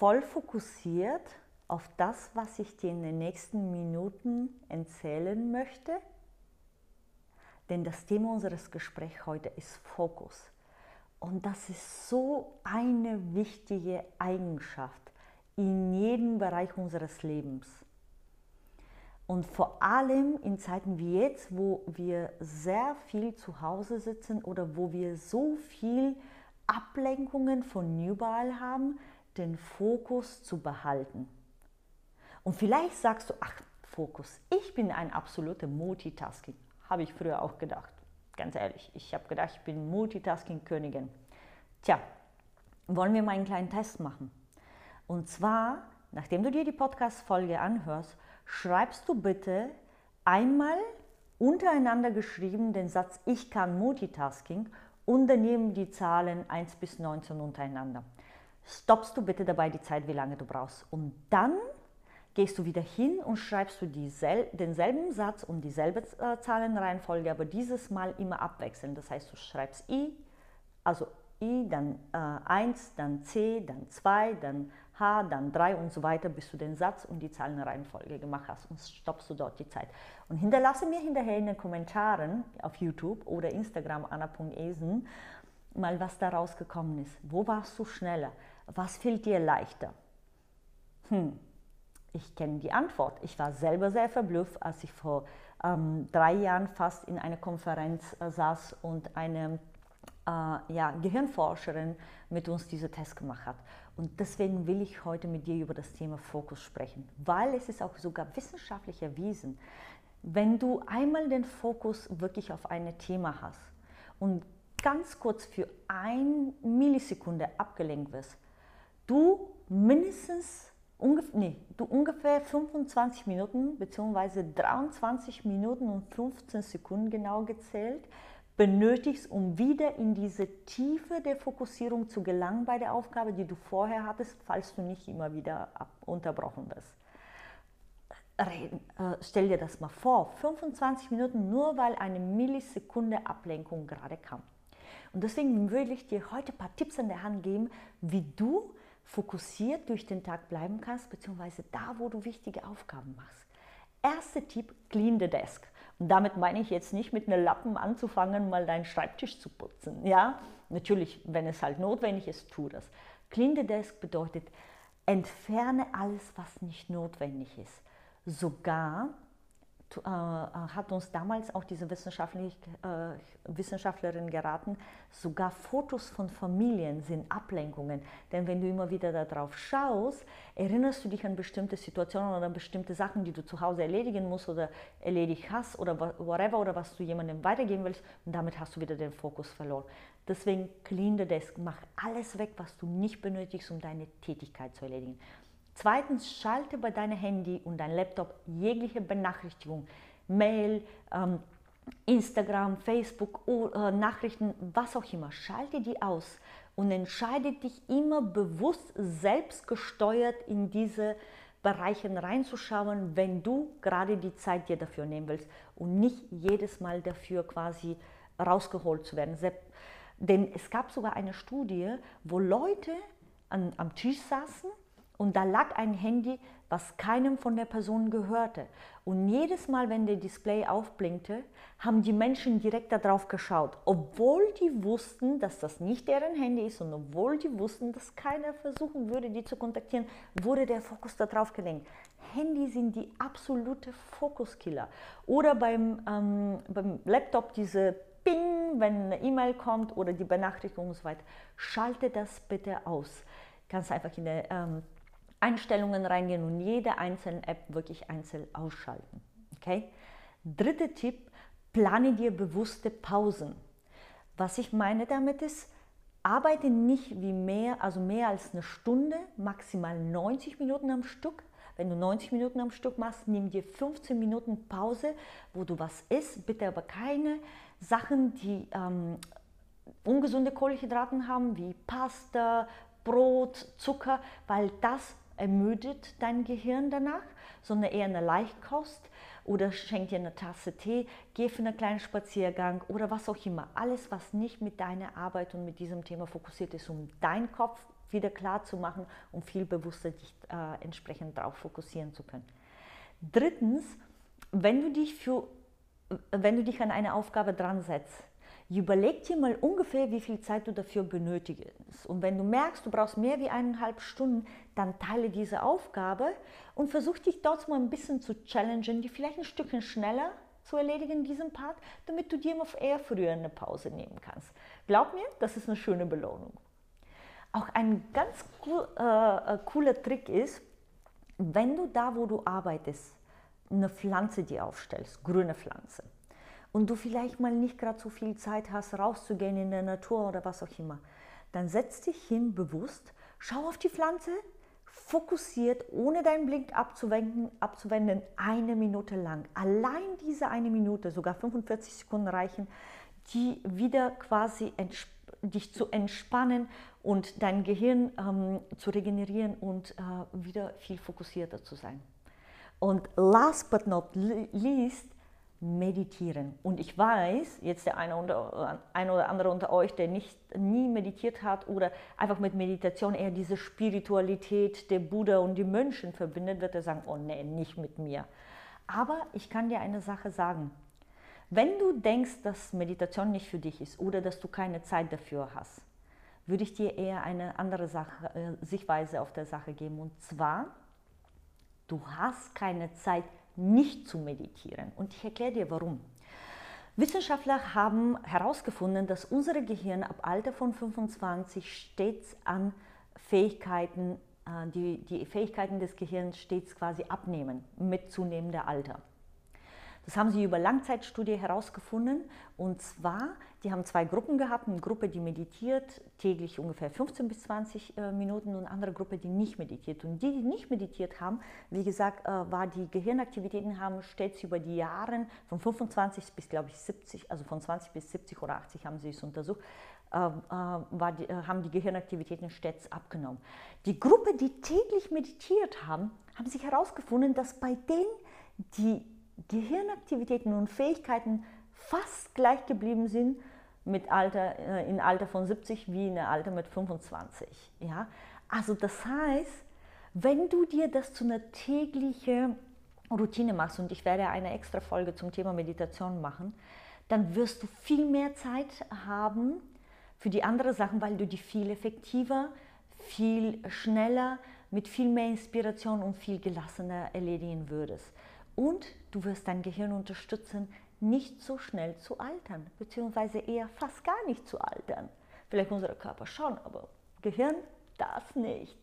voll fokussiert auf das, was ich dir in den nächsten Minuten erzählen möchte? Denn das Thema unseres Gesprächs heute ist Fokus. Und das ist so eine wichtige Eigenschaft in jedem Bereich unseres Lebens. Und vor allem in Zeiten wie jetzt, wo wir sehr viel zu Hause sitzen oder wo wir so viel Ablenkungen von überall haben, den Fokus zu behalten. Und vielleicht sagst du, ach, Fokus, ich bin ein absoluter Multitasking. Habe ich früher auch gedacht. Ganz ehrlich, ich habe gedacht, ich bin Multitasking-Königin. Tja, wollen wir mal einen kleinen Test machen. Und zwar, nachdem du dir die Podcast-Folge anhörst, schreibst du bitte einmal untereinander geschrieben den Satz Ich kann Multitasking und daneben die Zahlen 1 bis 19 untereinander stoppst du bitte dabei die Zeit, wie lange du brauchst. Und dann gehst du wieder hin und schreibst du diesel denselben Satz und dieselbe äh, Zahlenreihenfolge, aber dieses Mal immer abwechselnd. Das heißt, du schreibst I, also I, dann äh, 1, dann C, dann 2, dann H, dann 3 und so weiter, bis du den Satz und die Zahlenreihenfolge gemacht hast und stoppst du dort die Zeit. Und hinterlasse mir hinterher in den Kommentaren auf YouTube oder Instagram anna.esen mal, was da rausgekommen ist. Wo warst du schneller? Was fällt dir leichter? Hm, ich kenne die Antwort. Ich war selber sehr verblüfft, als ich vor ähm, drei Jahren fast in einer Konferenz äh, saß und eine äh, ja, Gehirnforscherin mit uns diese Test gemacht hat. Und deswegen will ich heute mit dir über das Thema Fokus sprechen, weil es ist auch sogar wissenschaftlich erwiesen, wenn du einmal den Fokus wirklich auf ein Thema hast und ganz kurz für ein Millisekunde abgelenkt wirst, du mindestens ungefähr, nee, du ungefähr 25 Minuten bzw. 23 Minuten und 15 Sekunden genau gezählt benötigst, um wieder in diese Tiefe der Fokussierung zu gelangen bei der Aufgabe, die du vorher hattest, falls du nicht immer wieder unterbrochen wirst. Reden, äh, stell dir das mal vor, 25 Minuten nur weil eine Millisekunde Ablenkung gerade kam. Und deswegen würde ich dir heute ein paar Tipps an der Hand geben, wie du fokussiert durch den Tag bleiben kannst, beziehungsweise da, wo du wichtige Aufgaben machst. Erster Tipp, clean the desk. Und damit meine ich jetzt nicht mit einem Lappen anzufangen, mal deinen Schreibtisch zu putzen. Ja, natürlich, wenn es halt notwendig ist, tu das. Clean the desk bedeutet, entferne alles, was nicht notwendig ist. Sogar hat uns damals auch diese Wissenschaftlich, äh, Wissenschaftlerin geraten, sogar Fotos von Familien sind Ablenkungen. Denn wenn du immer wieder darauf schaust, erinnerst du dich an bestimmte Situationen oder an bestimmte Sachen, die du zu Hause erledigen musst oder erledigt hast oder whatever oder was du jemandem weitergeben willst und damit hast du wieder den Fokus verloren. Deswegen clean the desk, mach alles weg, was du nicht benötigst, um deine Tätigkeit zu erledigen. Zweitens, schalte bei deinem Handy und deinem Laptop jegliche Benachrichtigung, Mail, ähm, Instagram, Facebook, äh, Nachrichten, was auch immer. Schalte die aus und entscheide dich immer bewusst, selbstgesteuert in diese Bereiche reinzuschauen, wenn du gerade die Zeit dir dafür nehmen willst und nicht jedes Mal dafür quasi rausgeholt zu werden. Denn es gab sogar eine Studie, wo Leute an, am Tisch saßen und da lag ein Handy, was keinem von der Person gehörte. Und jedes Mal, wenn der Display aufblinkte, haben die Menschen direkt darauf geschaut, obwohl die wussten, dass das nicht deren Handy ist und obwohl die wussten, dass keiner versuchen würde, die zu kontaktieren, wurde der Fokus darauf gelenkt. Handys sind die absolute Fokuskiller. Oder beim, ähm, beim Laptop diese Ping, wenn eine E-Mail kommt oder die Benachrichtigung und so weiter. Schalte das bitte aus. Kannst einfach in der ähm, Einstellungen reingehen und jede einzelne App wirklich einzeln ausschalten. Okay? Dritter Tipp, plane dir bewusste Pausen. Was ich meine damit ist, arbeite nicht wie mehr, also mehr als eine Stunde, maximal 90 Minuten am Stück. Wenn du 90 Minuten am Stück machst, nimm dir 15 Minuten Pause, wo du was isst. Bitte aber keine Sachen, die ähm, ungesunde Kohlenhydraten haben, wie Pasta, Brot, Zucker, weil das ermüdet dein Gehirn danach, sondern eher eine Leichtkost oder schenk dir eine Tasse Tee, geh für einen kleinen Spaziergang oder was auch immer. Alles, was nicht mit deiner Arbeit und mit diesem Thema fokussiert ist, um deinen Kopf wieder klar zu machen, um viel bewusster dich äh, entsprechend darauf fokussieren zu können. Drittens, wenn du dich für wenn du dich an eine Aufgabe dran setzt, Überleg dir mal ungefähr, wie viel Zeit du dafür benötigst. Und wenn du merkst, du brauchst mehr wie eineinhalb Stunden, dann teile diese Aufgabe und versuch dich dort mal ein bisschen zu challengen, die vielleicht ein Stückchen schneller zu erledigen in diesem Part, damit du dir auf eher früher eine Pause nehmen kannst. Glaub mir, das ist eine schöne Belohnung. Auch ein ganz cool, äh, äh cooler Trick ist, wenn du da, wo du arbeitest, eine Pflanze dir aufstellst, grüne Pflanze und du vielleicht mal nicht gerade so viel Zeit hast, rauszugehen in der Natur oder was auch immer, dann setz dich hin bewusst, schau auf die Pflanze, fokussiert, ohne deinen Blick abzuwenden, abzuwenden, eine Minute lang. Allein diese eine Minute, sogar 45 Sekunden reichen, die wieder quasi dich zu entspannen und dein Gehirn ähm, zu regenerieren und äh, wieder viel fokussierter zu sein. Und last but not least, meditieren. Und ich weiß, jetzt der eine oder, eine oder andere unter euch, der nicht, nie meditiert hat oder einfach mit Meditation eher diese Spiritualität der Buddha und die Mönchen verbindet, wird er sagen, oh nee, nicht mit mir. Aber ich kann dir eine Sache sagen. Wenn du denkst, dass Meditation nicht für dich ist oder dass du keine Zeit dafür hast, würde ich dir eher eine andere Sache, äh, Sichtweise auf der Sache geben. Und zwar, du hast keine Zeit nicht zu meditieren. Und ich erkläre dir warum. Wissenschaftler haben herausgefunden, dass unser Gehirn ab Alter von 25 stets an Fähigkeiten, äh, die, die Fähigkeiten des Gehirns stets quasi abnehmen mit zunehmendem Alter. Das haben sie über Langzeitstudie herausgefunden. Und zwar, die haben zwei Gruppen gehabt. Eine Gruppe, die meditiert, täglich ungefähr 15 bis 20 äh, Minuten und eine andere Gruppe, die nicht meditiert. Und die, die nicht meditiert haben, wie gesagt, äh, war die Gehirnaktivitäten haben stets über die Jahre von 25 bis, glaube ich, 70, also von 20 bis 70 oder 80 haben sie es untersucht, äh, die, haben die Gehirnaktivitäten stets abgenommen. Die Gruppe, die täglich meditiert haben, haben sich herausgefunden, dass bei denen die Gehirnaktivitäten und Fähigkeiten fast gleich geblieben sind mit Alter, äh, in Alter von 70 wie in Alter mit 25. Ja? Also das heißt, wenn du dir das zu einer täglichen Routine machst, und ich werde eine extra Folge zum Thema Meditation machen, dann wirst du viel mehr Zeit haben für die anderen Sachen, weil du die viel effektiver, viel schneller, mit viel mehr Inspiration und viel gelassener erledigen würdest. Und du wirst dein Gehirn unterstützen, nicht so schnell zu altern, beziehungsweise eher fast gar nicht zu altern. Vielleicht unser Körper schon, aber Gehirn das nicht.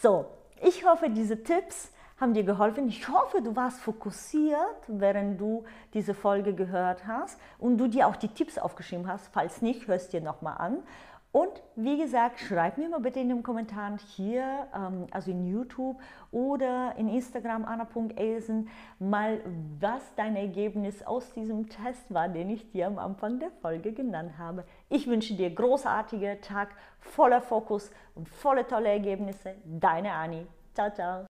So, ich hoffe, diese Tipps haben dir geholfen. Ich hoffe, du warst fokussiert, während du diese Folge gehört hast und du dir auch die Tipps aufgeschrieben hast. Falls nicht, hörst dir nochmal an. Und wie gesagt, schreib mir mal bitte in den Kommentaren hier, ähm, also in YouTube oder in Instagram anna.elsen, mal was dein Ergebnis aus diesem Test war, den ich dir am Anfang der Folge genannt habe. Ich wünsche dir großartigen Tag voller Fokus und volle tolle Ergebnisse. Deine Anni. Ciao, ciao.